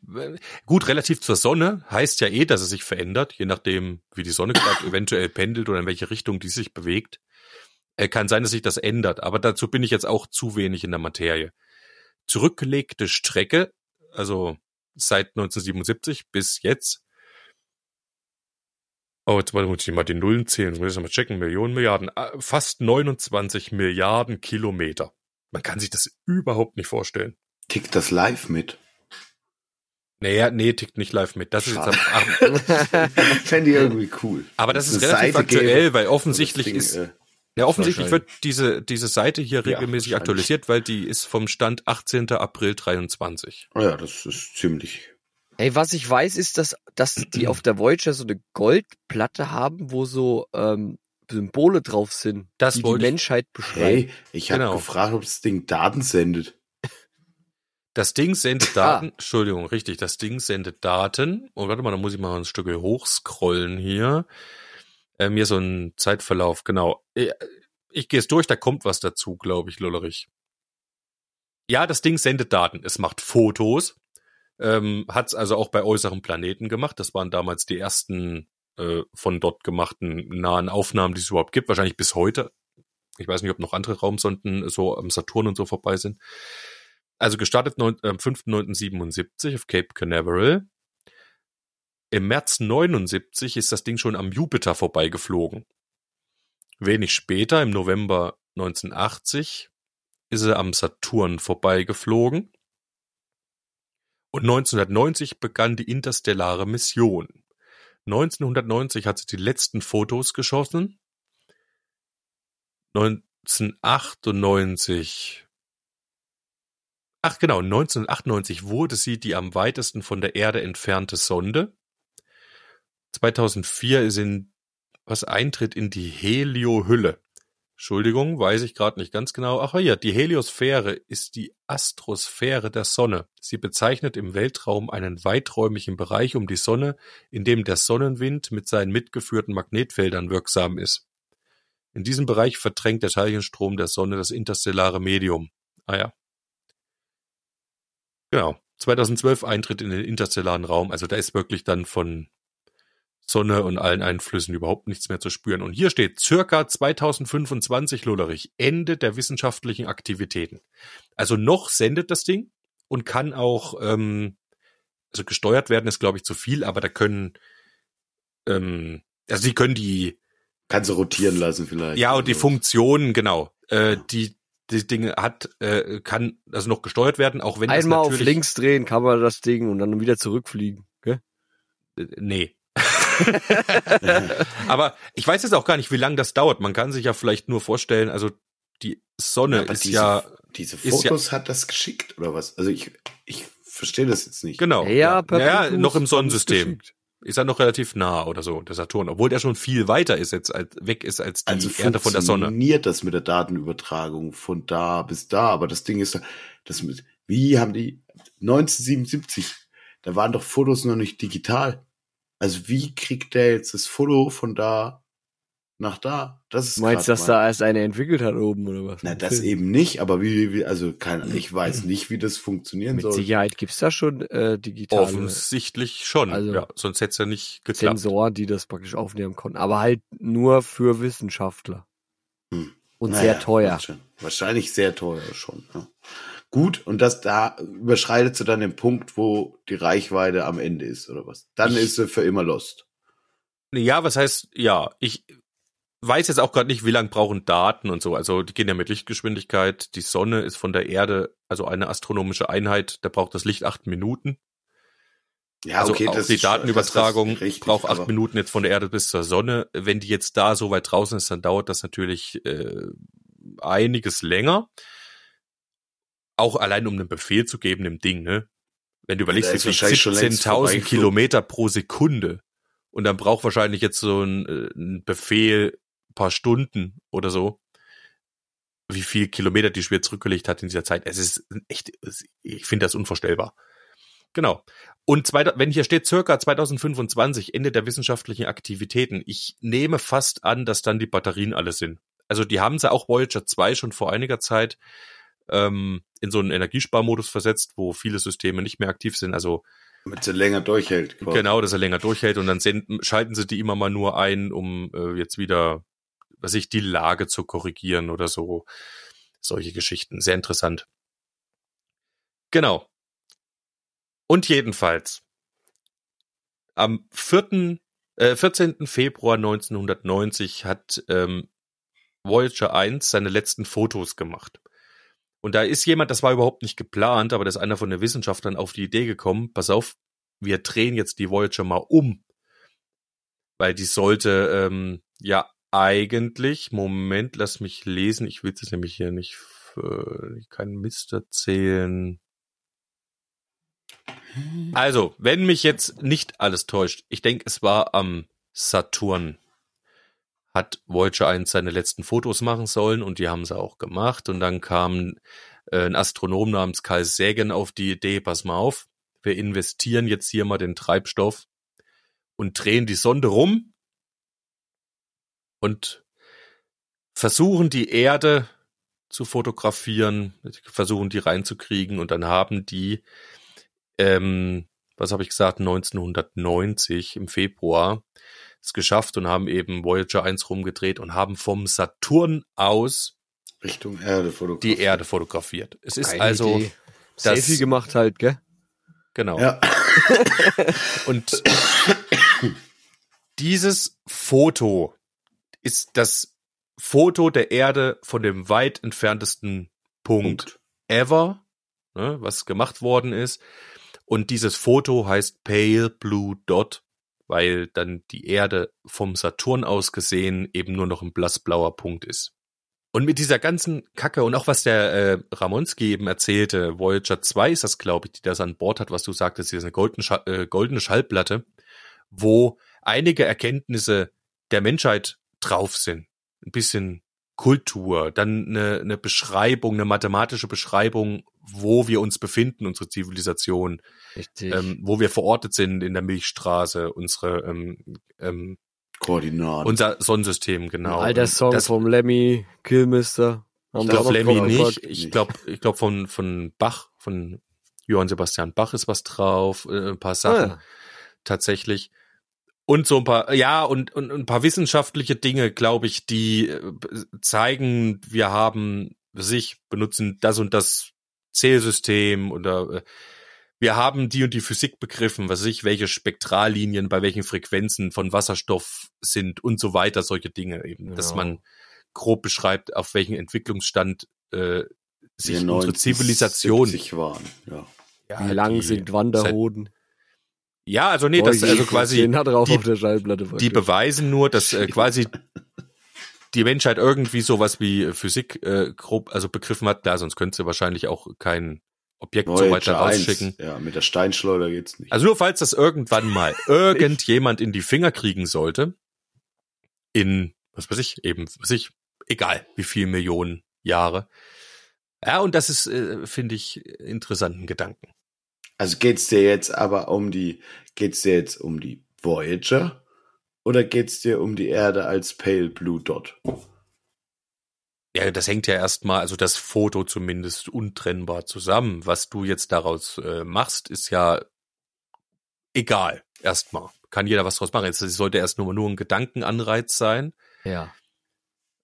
gut, relativ zur Sonne heißt ja eh, dass es sich verändert, je nachdem, wie die Sonne gerade eventuell pendelt oder in welche Richtung die sich bewegt. Äh, kann sein, dass sich das ändert, aber dazu bin ich jetzt auch zu wenig in der Materie. Zurückgelegte Strecke, also seit 1977 bis jetzt. Oh, jetzt muss ich mal die Nullen zählen, muss ich mal checken. Millionen, Milliarden, äh, fast 29 Milliarden Kilometer. Man kann sich das überhaupt nicht vorstellen. Tickt das live mit? Naja, nee, tickt nicht live mit. Das ist jetzt am, Schade. Fände ich irgendwie cool. aber das ist relativ Seite aktuell, gäbe, weil wo offensichtlich Ding, ist, äh, ja, offensichtlich wird diese, diese Seite hier Ja, regelmäßig wahrscheinlich. aktualisiert, weil die ist vom Stand 18. April 23. oh ja, das ist ziemlich. Ey, was ich weiß, ist, dass, dass die auf der Voyager so eine Goldplatte haben, wo so ähm, Symbole drauf sind, Das die die Menschheit beschreiben. Hey, ich habe Genau. gefragt, ob das Ding Daten sendet. Das Ding sendet Ah. Daten, Entschuldigung, richtig, das Ding sendet Daten. Und warte mal, da muss ich mal ein Stück hochscrollen hier. Ähm, hier so ein Zeitverlauf, genau. Ich, ich gehe es durch, da kommt was dazu, glaube ich, Lullerich. Ja, das Ding sendet Daten. Es macht Fotos. Ähm, Hat es also auch bei äußeren Planeten gemacht. Das waren damals die ersten äh, von dort gemachten nahen Aufnahmen, die es überhaupt gibt. Wahrscheinlich bis heute. Ich weiß nicht, ob noch andere Raumsonden so am Saturn und so vorbei sind. also gestartet neun- am 5.9.77 auf Cape Canaveral. Im März 79 ist das Ding schon am Jupiter vorbeigeflogen. Wenig später, im November 1980, ist er am Saturn vorbeigeflogen. Und 1990 begann die interstellare Mission. 1990 hat sie die letzten Fotos geschossen. 1998 Ach genau, 1998 wurde sie die am weitesten von der Erde entfernte Sonde. 2004 ist in was Eintritt in die Heliohülle. Entschuldigung, weiß ich gerade nicht ganz genau. Ach ja, die Heliosphäre ist die Astrosphäre der Sonne. Sie bezeichnet im Weltraum einen weiträumigen Bereich um die Sonne, in dem der Sonnenwind mit seinen mitgeführten Magnetfeldern wirksam ist. In diesem Bereich verdrängt der Teilchenstrom der Sonne das interstellare Medium. Ah ja. Genau. 2012 Eintritt in den interstellaren Raum. Also da ist wirklich dann von Sonne und allen Einflüssen überhaupt nichts mehr zu spüren. Und hier steht circa 2025, Lullerich, Ende der wissenschaftlichen Aktivitäten. Also noch sendet das Ding und kann auch, ähm, also gesteuert werden ist, glaube ich, zu viel, aber da können, ähm, also sie können die, Kannst du rotieren lassen vielleicht. ja, und die Funktionen, genau, äh, die, die Dinge hat, äh, kann also noch gesteuert werden, auch wenn das Einmal auf links drehen kann man das Ding und dann wieder zurückfliegen. Gell? Äh, Nee. Aber ich weiß jetzt auch gar nicht, wie lange das dauert. Man kann sich ja vielleicht nur vorstellen, also die Sonne aber ist diese, ja, diese ist ja- Fotos hat das geschickt oder was? Also ich, ich verstehe das jetzt nicht. genau. Ja, ja, ja noch im Sonnensystem. Ist er noch relativ nah oder so, der Saturn, obwohl der schon viel weiter ist jetzt, als, weg ist als die Also Erde von der Sonne. funktioniert das mit der Datenübertragung von da bis da, aber das Ding ist, das mit, wie haben die 1977, da waren doch Fotos noch nicht digital. Also wie kriegt der jetzt das Foto von da nach da? Das ist Du meinst, grad dass mein- da erst eine entwickelt hat oben oder was? Na, das eben nicht, aber wie, wie also kein, ich weiß nicht, wie das funktionieren Mit soll. Sicherheit gibt's da schon äh, digitale Offensichtlich schon, Also- ja, sonst hätte es ja nicht geklappt. Sensoren, die das praktisch aufnehmen konnten. Aber halt nur für Wissenschaftler. Hm. Und Naja, sehr teuer. Wahrscheinlich sehr teuer schon. Ja. Gut, und das da überschreitet sie dann den Punkt, wo die Reichweite am Ende ist, oder was? Dann Ich- ist sie für immer lost. Ja, was heißt, ja, ich weiß jetzt auch gerade nicht, wie lange brauchen Daten und so. Also die gehen ja mit Lichtgeschwindigkeit. Die Sonne ist von der Erde, also eine astronomische Einheit, da braucht das Licht acht Minuten. Ja, also okay, auch das die Datenübertragung das richtig, braucht acht Minuten jetzt von der Erde bis zur Sonne. Wenn die jetzt da so weit draußen ist, dann dauert das natürlich äh, einiges länger. Auch allein um einen Befehl zu geben im Ding, ne? Wenn du überlegst, schon längst 17.000 vorbeigeflogen. Kilometer pro Sekunde und dann braucht wahrscheinlich jetzt so ein, äh, ein Befehl ein paar Stunden oder so. Wie viel Kilometer die Schwer zurückgelegt hat in dieser Zeit. Es ist echt, ich finde das unvorstellbar. Genau. Und zweiter, wenn hier steht circa 2025, Ende der wissenschaftlichen Aktivitäten, ich nehme fast an, dass dann die Batterien alle sind. Also die haben sie auch Voyager 2 schon vor einiger Zeit ähm, in so einen Energiesparmodus versetzt, wo viele Systeme nicht mehr aktiv sind. Also Damit sie länger durchhält. quasi. genau, dass er länger durchhält und dann schalten sie die immer mal nur ein, um äh, jetzt wieder, was ich, die Lage zu korrigieren oder so. Solche Geschichten. Sehr interessant. Genau. Und jedenfalls, am 4., äh, 14. Februar 1990 hat ähm, Voyager 1 seine letzten Fotos gemacht. Und da ist jemand, das war überhaupt nicht geplant, aber da ist einer von den Wissenschaftlern auf die Idee gekommen, pass auf, wir drehen jetzt die Voyager mal um. Weil die sollte, ähm, ja, eigentlich, Moment, lass mich lesen, ich will es nämlich hier nicht, äh, keinen Mist erzählen. Also, wenn mich jetzt nicht alles täuscht, ich denke, es war am Saturn, hat Voyager 1 seine letzten Fotos machen sollen und die haben sie auch gemacht. Und dann kam äh, ein Astronom namens Carl Sagan auf die Idee, pass mal auf, wir investieren jetzt hier mal den Treibstoff und drehen die Sonde rum und versuchen die Erde zu fotografieren, versuchen die reinzukriegen und dann haben die, ähm, was habe ich gesagt, 1990 im Februar es geschafft und haben eben Voyager 1 rumgedreht und haben vom Saturn aus Richtung Erde fotografiert. die Erde fotografiert. Es ist Geile also Idee. Das- Selfie gemacht halt, gell? Genau. Ja. Und dieses Foto ist das Foto der Erde von dem weit entferntesten Punkt, Punkt. ever, ne, was gemacht worden ist. Und dieses Foto heißt Pale Blue Dot, weil dann die Erde vom Saturn aus gesehen eben nur noch ein blassblauer Punkt ist. Und mit dieser ganzen Kacke und auch was der äh, Ramonski eben erzählte, Voyager 2 ist das, glaube ich, die das an Bord hat, was du sagtest, hier ist eine goldene, Scha äh, goldene Schallplatte, wo einige Erkenntnisse der Menschheit drauf sind. Ein bisschen Kultur, dann eine, eine Beschreibung, eine mathematische Beschreibung, wo wir uns befinden, unsere Zivilisation, ähm, wo wir verortet sind in der Milchstraße, unsere ähm, ähm, Koordinaten. unser Sonnensystem, genau. Ein alter Und Song das, vom Lemmy, Killmister. Haben ich wir auch glaube Lemmy nicht. Ich glaube, ich glaube von von Bach, von Johann Sebastian Bach ist was drauf, äh, ein paar Sachen Ah, tatsächlich. Und so ein paar, ja, und, und ein paar wissenschaftliche Dinge, glaube ich, die äh, zeigen, wir haben sich benutzen das und das Zählsystem oder äh, wir haben die und die Physik begriffen, was weiß ich, welche Spektrallinien bei welchen Frequenzen von Wasserstoff sind und so weiter, solche Dinge eben, dass Genau. man grob beschreibt, auf welchen Entwicklungsstand äh, sich unsere Zivilisation 1970 waren. Ja. ja, Wie lang die- sind Wanderhoden? Ja, also nee, das also quasi Den hat die- auf der Schallplatte. Die beweisen nur, dass äh, quasi die Menschheit irgendwie sowas wie Physik äh, grob also begriffen hat. Klar, sonst könnte sie wahrscheinlich auch kein Objekt so weiter Voyager 1. rausschicken. Ja, mit der Steinschleuder geht's nicht. Also nur falls das irgendwann mal irgendjemand in die Finger kriegen sollte, in, was weiß ich, eben, was weiß ich, egal wie viel Millionen Jahre. Ja, und das ist, äh, finde ich, interessanten Gedanken. Also geht's dir jetzt aber um die, geht's dir jetzt um die Voyager oder geht's dir um die Erde als Pale Blue Dot? Ja, das hängt ja erstmal, also das Foto zumindest untrennbar zusammen. Was du jetzt daraus äh, machst, ist ja egal. Erstmal. Kann jeder was draus machen. Jetzt es sollte erst nur, nur ein Gedankenanreiz sein. Ja.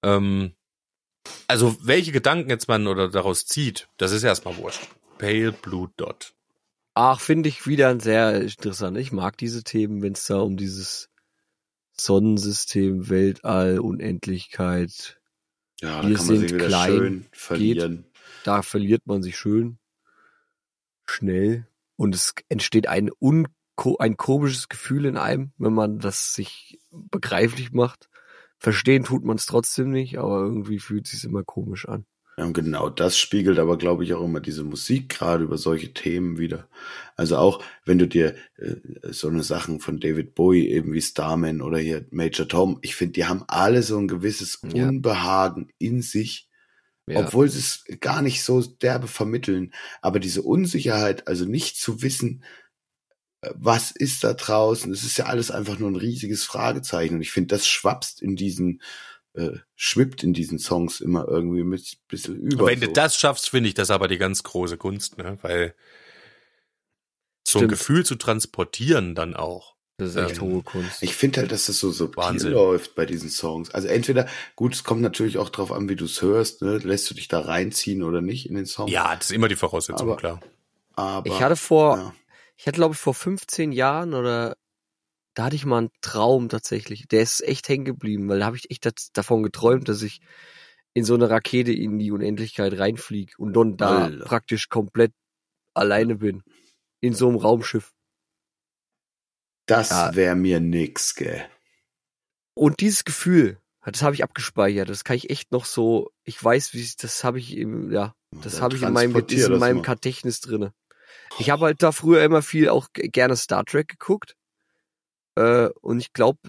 Ähm, also welche Gedanken jetzt man oder daraus zieht, das ist erstmal wurscht. Pale Blue Dot. Ach, finde ich wieder sehr interessant. Ich mag diese Themen, wenn es da um dieses Sonnensystem, Weltall, Unendlichkeit, Ja, da Wir kann man sich wieder klein, schön verlieren. da verliert man sich schön schnell und es entsteht ein unko ein komisches Gefühl in einem, wenn man das sich begreiflich macht. Verstehen tut man es trotzdem nicht, aber irgendwie fühlt es sich immer komisch an. Und genau das spiegelt aber, glaube ich, auch immer diese Musik gerade über solche Themen wieder. Also auch, wenn du dir äh, so eine Sachen von David Bowie, eben wie Starman oder hier Major Tom, ich finde, die haben alle so ein gewisses Ja. Unbehagen in sich, Ja. obwohl sie es gar nicht so derbe vermitteln. Aber diese Unsicherheit, also nicht zu wissen, äh, was ist da draußen, es ist ja alles einfach nur ein riesiges Fragezeichen. Und ich finde, das schwapst in diesen, äh, schwippt in diesen Songs immer irgendwie mit ein bisschen über. Wenn du so. das schaffst, finde ich das aber die ganz große Kunst, ne? Weil so ein Stimmt. Gefühl zu transportieren dann auch. Das ist echt Ähm, hohe Kunst. Ich finde halt, dass das so subtil Wahnsinn. läuft bei diesen Songs. Also entweder, gut, es kommt natürlich auch drauf an, wie du es hörst, ne? lässt du dich da reinziehen oder nicht in den Song. Ja, das ist immer die Voraussetzung, Aber- klar. aber ich hatte vor, ja. ich hatte glaube ich vor 15 Jahren oder da hatte ich mal einen Traum tatsächlich. Der ist echt hängen geblieben, weil da habe ich echt das, davon geträumt, dass ich in so eine Rakete in die Unendlichkeit reinfliege und dann da Alter. praktisch komplett alleine bin. In so einem Raumschiff. das Ja. wäre mir nix, gell. Und dieses Gefühl, das habe ich abgespeichert. Das kann ich echt noch so, ich weiß, wie das habe ich im, ja, das habe ich in meinem, in meinem mal. Gedächtnis drinne. Ich habe halt da früher immer viel auch gerne Star Trek geguckt. Äh, und ich glaube,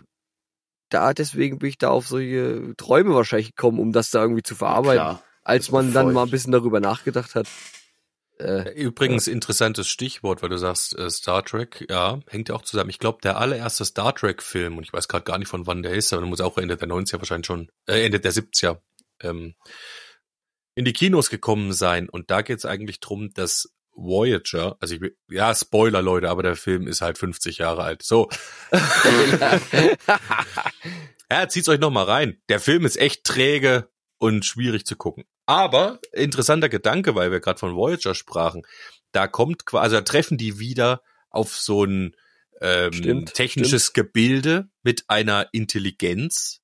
da deswegen bin ich da auf solche Träume wahrscheinlich gekommen, um das da irgendwie zu verarbeiten. Klar. Als man dann mal ein bisschen darüber nachgedacht hat. Äh, Übrigens interessantes Stichwort, weil du sagst äh, Star Trek, ja, hängt ja auch zusammen. Ich glaube, der allererste Star Trek Film, und ich weiß gerade gar nicht von wann der ist, aber der muss auch Ende der 90er wahrscheinlich schon, äh, Ende der 70er, ähm, in die Kinos gekommen sein. Und da geht es eigentlich drum, dass Voyager, also ich, ja, Spoiler, Leute, aber der Film ist halt 50 Jahre alt. So. ja, zieht's euch noch mal rein. Der Film ist echt träge und schwierig zu gucken. Aber interessanter Gedanke, weil wir gerade von Voyager sprachen. da kommt quasi, also da treffen die wieder auf so ein ähm, Stimmt, technisches Gebilde mit einer Intelligenz,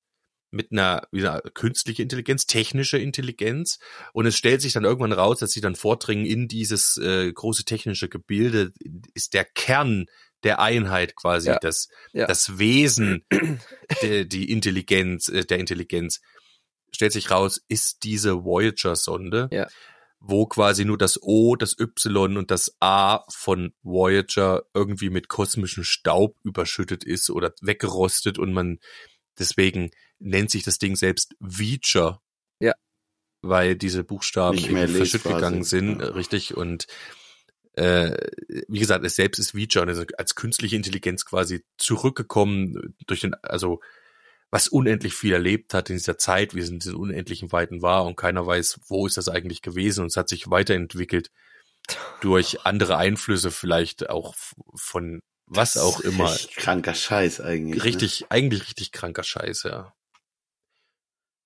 mit einer, wie gesagt, künstliche Intelligenz, technische Intelligenz. Und es stellt sich dann irgendwann raus, dass sie dann vordringen in dieses äh, große technische Gebilde, ist der Kern der Einheit quasi, Ja. das, Ja. das Wesen, der, die Intelligenz, äh, der Intelligenz. Stellt sich raus, ist diese Voyager-Sonde, Ja. wo quasi nur das O, das Y und das A von Voyager irgendwie mit kosmischem Staub überschüttet ist oder weggerostet und man deswegen nennt sich das Ding selbst Veacher. Ja. Weil diese Buchstaben verschütt gegangen sind, ja. richtig und äh, wie gesagt, es selbst ist Veacher, also als künstliche Intelligenz quasi zurückgekommen durch den, also was unendlich viel erlebt hat in dieser Zeit, wie es in diesen unendlichen Weiten war und keiner weiß, wo ist das eigentlich gewesen und es hat sich weiterentwickelt durch andere Einflüsse, vielleicht auch von was auch immer. Echt kranker Scheiß eigentlich. Ne? Richtig, eigentlich richtig kranker Scheiß, ja.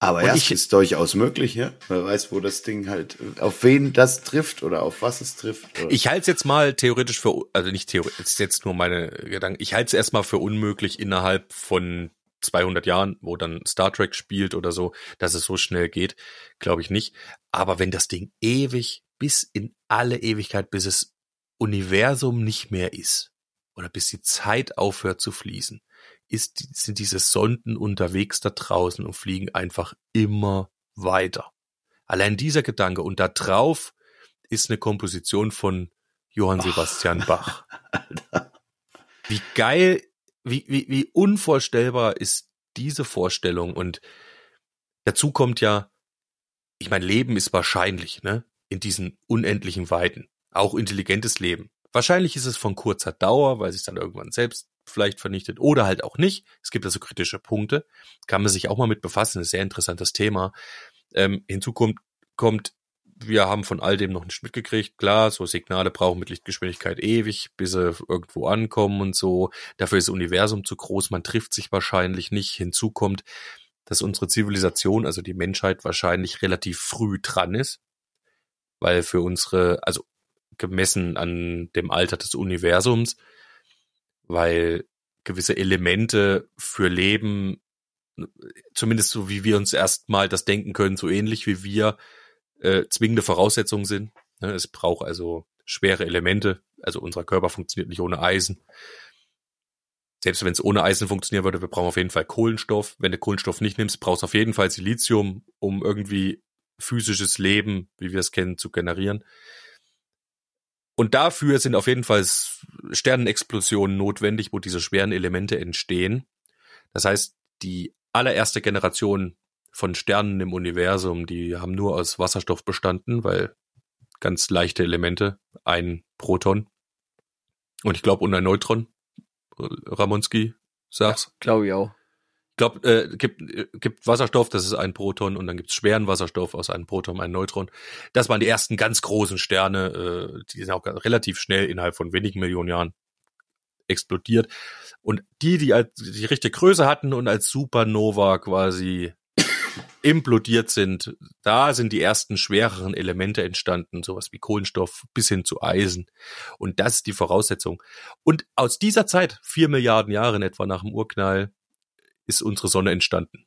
Aber ja, ich- es ist durchaus möglich, ja. Wer weiß, wo das Ding halt, auf wen das trifft oder auf was es trifft. Oder Ich halte es jetzt mal theoretisch für, also nicht theoretisch, das ist jetzt nur meine Gedanken, ich halte es erstmal für unmöglich innerhalb von 200 Jahren, wo dann Star Trek spielt oder so, dass es so schnell geht, glaube ich nicht. Aber wenn das Ding ewig bis in alle Ewigkeit, bis es Universum nicht mehr ist oder bis die Zeit aufhört zu fließen, ist, sind diese Sonden unterwegs da draußen und fliegen einfach immer weiter. Allein dieser Gedanke und da drauf ist eine Komposition von Johann Ach. Sebastian Bach. Wie geil, wie, wie, wie unvorstellbar ist diese Vorstellung und dazu kommt ja, ich meine, Leben ist wahrscheinlich, ne, in diesen unendlichen Weiten. Auch intelligentes Leben. Wahrscheinlich ist es von kurzer Dauer, weil sich dann irgendwann selbst vielleicht vernichtet oder halt auch nicht. Es gibt also kritische Punkte. Kann man sich auch mal mit befassen. Ist ein sehr interessantes Thema. Ähm, hinzu kommt, kommt, wir haben von all dem noch nicht mitgekriegt. Klar, so Signale brauchen mit Lichtgeschwindigkeit ewig, bis sie irgendwo ankommen und so. Dafür ist das Universum zu groß. Man trifft sich wahrscheinlich nicht. Hinzu kommt, dass unsere Zivilisation, also die Menschheit, wahrscheinlich relativ früh dran ist. Weil für unsere, also gemessen an dem Alter des Universums, weil gewisse Elemente für Leben, zumindest so wie wir uns erstmal das denken können, so ähnlich wie wir, äh, zwingende Voraussetzungen sind. Ne, Es braucht also schwere Elemente, also unser Körper funktioniert nicht ohne Eisen. Selbst wenn es ohne Eisen funktionieren würde, wir brauchen auf jeden Fall Kohlenstoff. Wenn du Kohlenstoff nicht nimmst, brauchst du auf jeden Fall Silizium, um irgendwie physisches Leben, wie wir es kennen, zu generieren. Und dafür sind auf jeden Fall Sternenexplosionen notwendig, wo diese schweren Elemente entstehen. Das heißt, die allererste Generation von Sternen im Universum, die haben nur aus Wasserstoff bestanden, weil ganz leichte Elemente, ein Proton und ich glaube und ein Neutron. Ramonski, sag's. Glaube ich auch. Glaube, äh, gibt, äh, gibt Wasserstoff, das ist ein Proton, und dann gibt's schweren Wasserstoff aus einem Proton, einem Neutron. Das waren die ersten ganz großen Sterne, äh, die sind auch relativ schnell innerhalb von wenigen Millionen Jahren explodiert. Und die, die als die richtige Größe hatten und als Supernova quasi implodiert sind, da sind die ersten schwereren Elemente entstanden, sowas wie Kohlenstoff bis hin zu Eisen. Und das ist die Voraussetzung. Und aus dieser Zeit, vier Milliarden Jahre in etwa nach dem Urknall, ist unsere Sonne entstanden.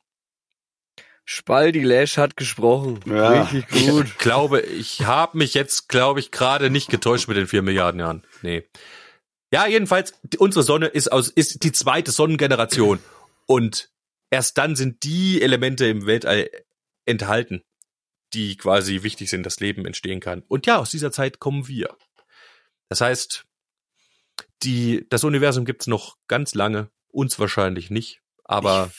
Spaldi Lash hat gesprochen. Ja. Richtig gut. Ich glaube, ich habe mich jetzt, glaube ich, gerade nicht getäuscht mit den vier Milliarden Jahren. Nee. Ja, jedenfalls, die, unsere Sonne ist aus, ist die zweite Sonnengeneration. Und erst dann sind die Elemente im Weltall enthalten, die quasi wichtig sind, dass Leben entstehen kann. Und ja, aus dieser Zeit kommen wir. Das heißt, die, das Universum gibt's noch ganz lange, uns wahrscheinlich nicht. Aber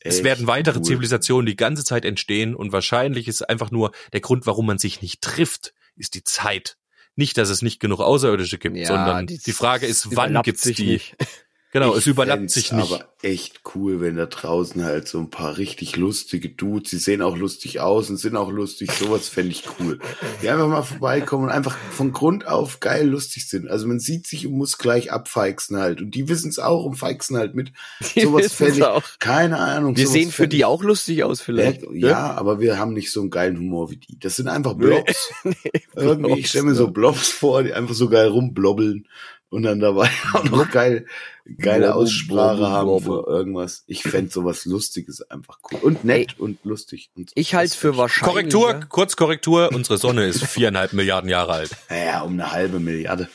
es werden weitere cool. Zivilisationen die ganze Zeit entstehen und wahrscheinlich ist einfach nur der Grund, warum man sich nicht trifft, ist die Zeit. Nicht, dass es nicht genug Außerirdische gibt, Ja, sondern die- die, Frage ist, wann gibt's die? Genau, Ich es überlappt sich nicht. Aber echt cool, wenn da draußen halt so ein paar richtig lustige Dudes, die sehen auch lustig aus und sind auch lustig, sowas fände ich cool. Die einfach mal vorbeikommen und einfach von Grund auf geil lustig sind. Also man sieht sich und muss gleich abfeixen halt. Und die wissen es auch und feixen halt mit. Die sowas fände ich, auch. keine Ahnung. Wir sehen für die auch lustig aus vielleicht. ja, ja, aber wir haben nicht so einen geilen Humor wie die. Das sind einfach Nee. Blobs. Irgendwie, ich stelle mir so Blobs vor, die einfach so geil rumblobbeln und dann dabei auch noch geil, geile Aussprache haben für irgendwas. Ich fänd sowas Lustiges einfach cool. Und nett und lustig. Und so. Ich halte Das für wahrscheinlich. Korrektur, kurz Korrektur, unsere Sonne ist viereinhalb Milliarden Jahre alt. Naja, um eine halbe Milliarde.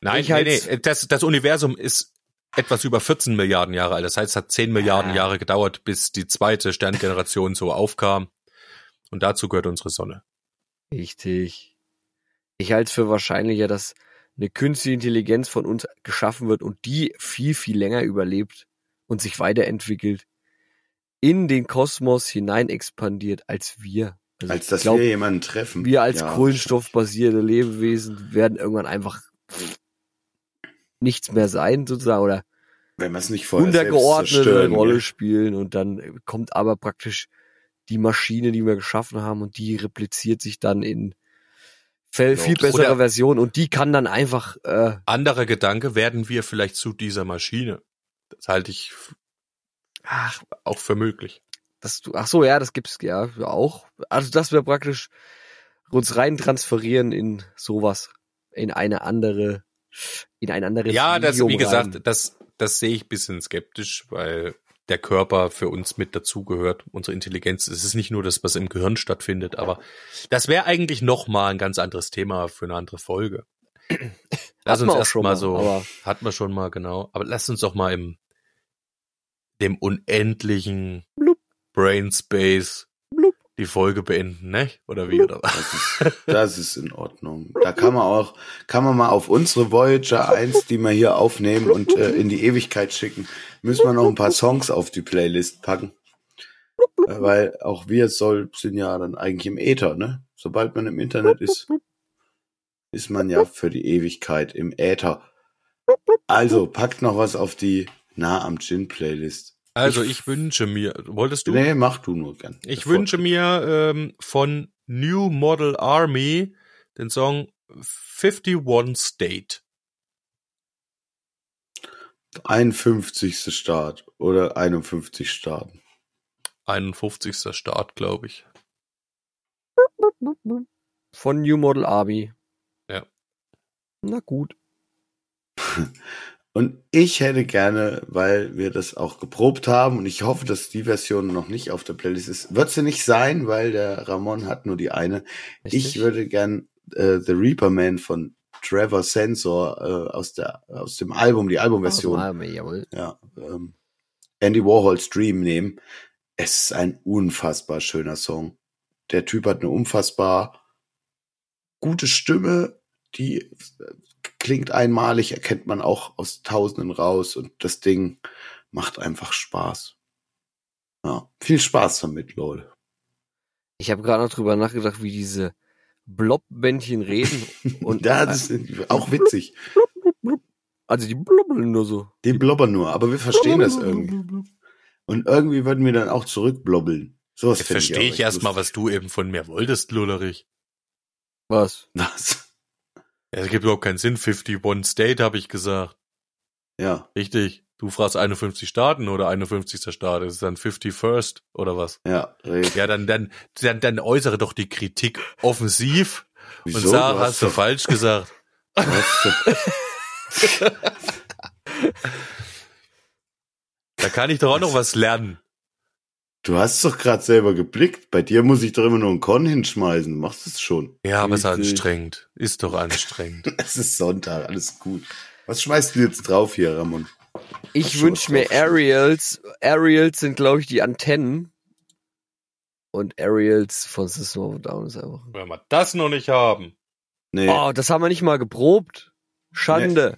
Nein, Ich nee, nee, das, das Universum ist etwas über 14 Milliarden Jahre alt. Das heißt, es hat 10 Milliarden Ah. Jahre gedauert, bis die zweite Sterngeneration so aufkam. Und dazu gehört unsere Sonne. Richtig. Ich halte es für wahrscheinlicher, dass eine künstliche Intelligenz von uns geschaffen wird und die viel, viel länger überlebt und sich weiterentwickelt, in den Kosmos hinein expandiert als wir. Also Als dass glaub, wir jemanden treffen. wir als Ja. kohlenstoffbasierte Lebewesen werden irgendwann einfach nichts mehr sein, sozusagen, oder Wenn wir es nicht vorher untergeordnete Rolle gell? spielen und dann kommt aber praktisch die Maschine, die wir geschaffen haben und die repliziert sich dann in viel, viel Oder- bessere Version und die kann dann einfach äh, Anderer Gedanke, werden wir vielleicht zu dieser Maschine? Das halte ich ach, auch für möglich. das du ach so ja, das gibt's ja auch. Also dass wir praktisch uns rein transferieren in sowas, in eine andere in ein anderes Ja, das, Medium wie gesagt, rein. das, das sehe ich bisschen skeptisch, weil der Körper für uns mit dazugehört, unsere Intelligenz. Es ist nicht nur das, was im Gehirn stattfindet, aber das wäre eigentlich noch mal ein ganz anderes Thema für eine andere Folge. Lass uns erst schon mal mal, so, hatten wir schon mal, genau. Aber lass uns doch mal im dem unendlichen Blub. Brain Space Blub. Die Folge beenden, ne? Oder wie? Oder was? Das ist, das ist in Ordnung. Da kann man auch, kann man mal auf unsere Voyager 1, die wir hier aufnehmen und äh, in die Ewigkeit schicken, müssen wir noch ein paar Songs auf die Playlist packen. Äh, weil auch wir soll, sind ja dann eigentlich im Äther, ne? Sobald man im Internet ist, ist man ja für die Ewigkeit im Äther. Also, packt noch was auf die Nah am Gin Playlist. Also ich wünsche mir, wolltest du? Nee, mach du nur gern. Ich wünsche mir ähm, von New Model Army den Song 51 State. 51. Start oder 51 Starten. 51. Start, glaube ich. von New Model Army. Ja. Na gut. Und ich hätte gerne, weil wir das auch geprobt haben und ich hoffe, dass die Version noch nicht auf der Playlist ist, wird sie nicht sein, weil der Ramon hat nur die eine. Richtig? Ich würde gern äh, The Reaper Man von Trevor Sensor äh, aus der aus dem Album, die Albumversion, Aus dem Army, jawohl. ja, ähm, Andy Warhol's Dream nehmen. Es ist ein unfassbar schöner Song. Der Typ hat eine unfassbar gute Stimme, die klingt einmalig, erkennt man auch aus Tausenden raus und das Ding macht einfach Spaß. Ja, viel Spaß damit, Leute. Ich habe gerade noch drüber nachgedacht, wie diese Blobbändchen reden und Und da das ist auch witzig. also die blubbeln nur so. Die blobbern nur, aber wir verstehen das irgendwie. Und irgendwie würden wir dann auch zurückblobbeln. Sowas Jetzt fänd verstehe ich auch erst mal, lustig. was du eben von mir wolltest, Lullerich. Was? Was? Es gibt überhaupt keinen Sinn. 51 State, habe ich gesagt. Ja, Richtig. Du fragst 51 Staaten oder 51. Staat. Das ist dann 51st oder was? ja. red. Ja, dann, dann, dann, dann äußere doch die Kritik offensiv und Wieso? sag, Du hast du doch- falsch gesagt. du hast Da kann ich doch auch noch was lernen. Du hast doch gerade selber geblickt. Bei dir muss ich doch immer nur einen Korn hinschmeißen. Du machst es schon. Ja, aber ist Richtig. anstrengend. Ist doch anstrengend. Es ist Sonntag, alles gut. Was schmeißt du jetzt drauf hier, Ramon? Ich wünsche mir. Aerials. Aerials sind, glaube ich, die Antennen. Und Aerials von System of Down ist einfach. Wenn wir das noch nicht haben. Nee, Oh, das haben wir nicht mal geprobt. Schande.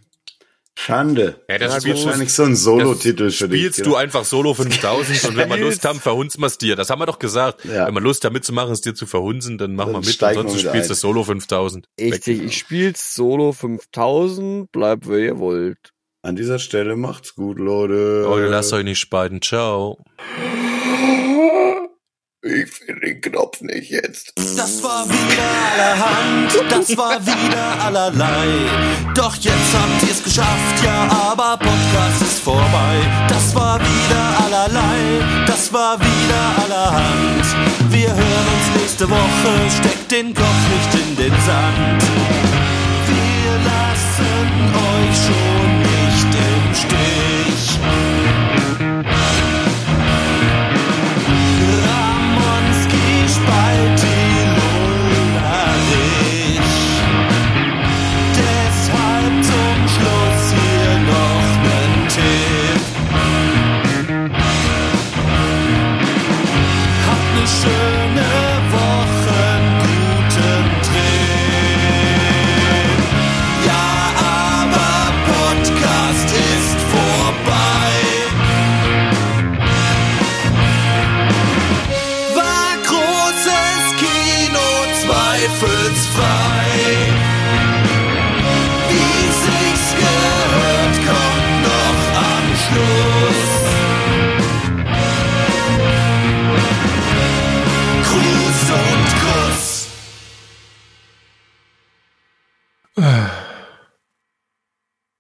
Schande. Ja, das das spielst ist du- wahrscheinlich so ein Solo-Titel für dich. Spielst genau. du einfach Solo 5000 und wenn wir Lust haben, verhunzen wir es dir. Das haben wir doch gesagt. Ja. Wenn wir Lust haben mitzumachen, es dir zu verhunzen, dann machen Dann wir mit. Ansonsten spielst du. Solo 5000. Richtig, ich spiel's Solo 5000, bleibt wer ihr wollt. An dieser Stelle macht's gut, Leute. Leute, lasst euch nicht spalten. Ciao. Ich finde den Knopf nicht jetzt. Das war wieder allerhand, das war wieder allerlei. Doch jetzt habt ihr es geschafft, ja, aber Podcast ist vorbei. Das war wieder allerlei, das war wieder allerhand. Wir hören uns nächste Woche, steckt den Kopf nicht in den Sand. Wir lassen euch schon.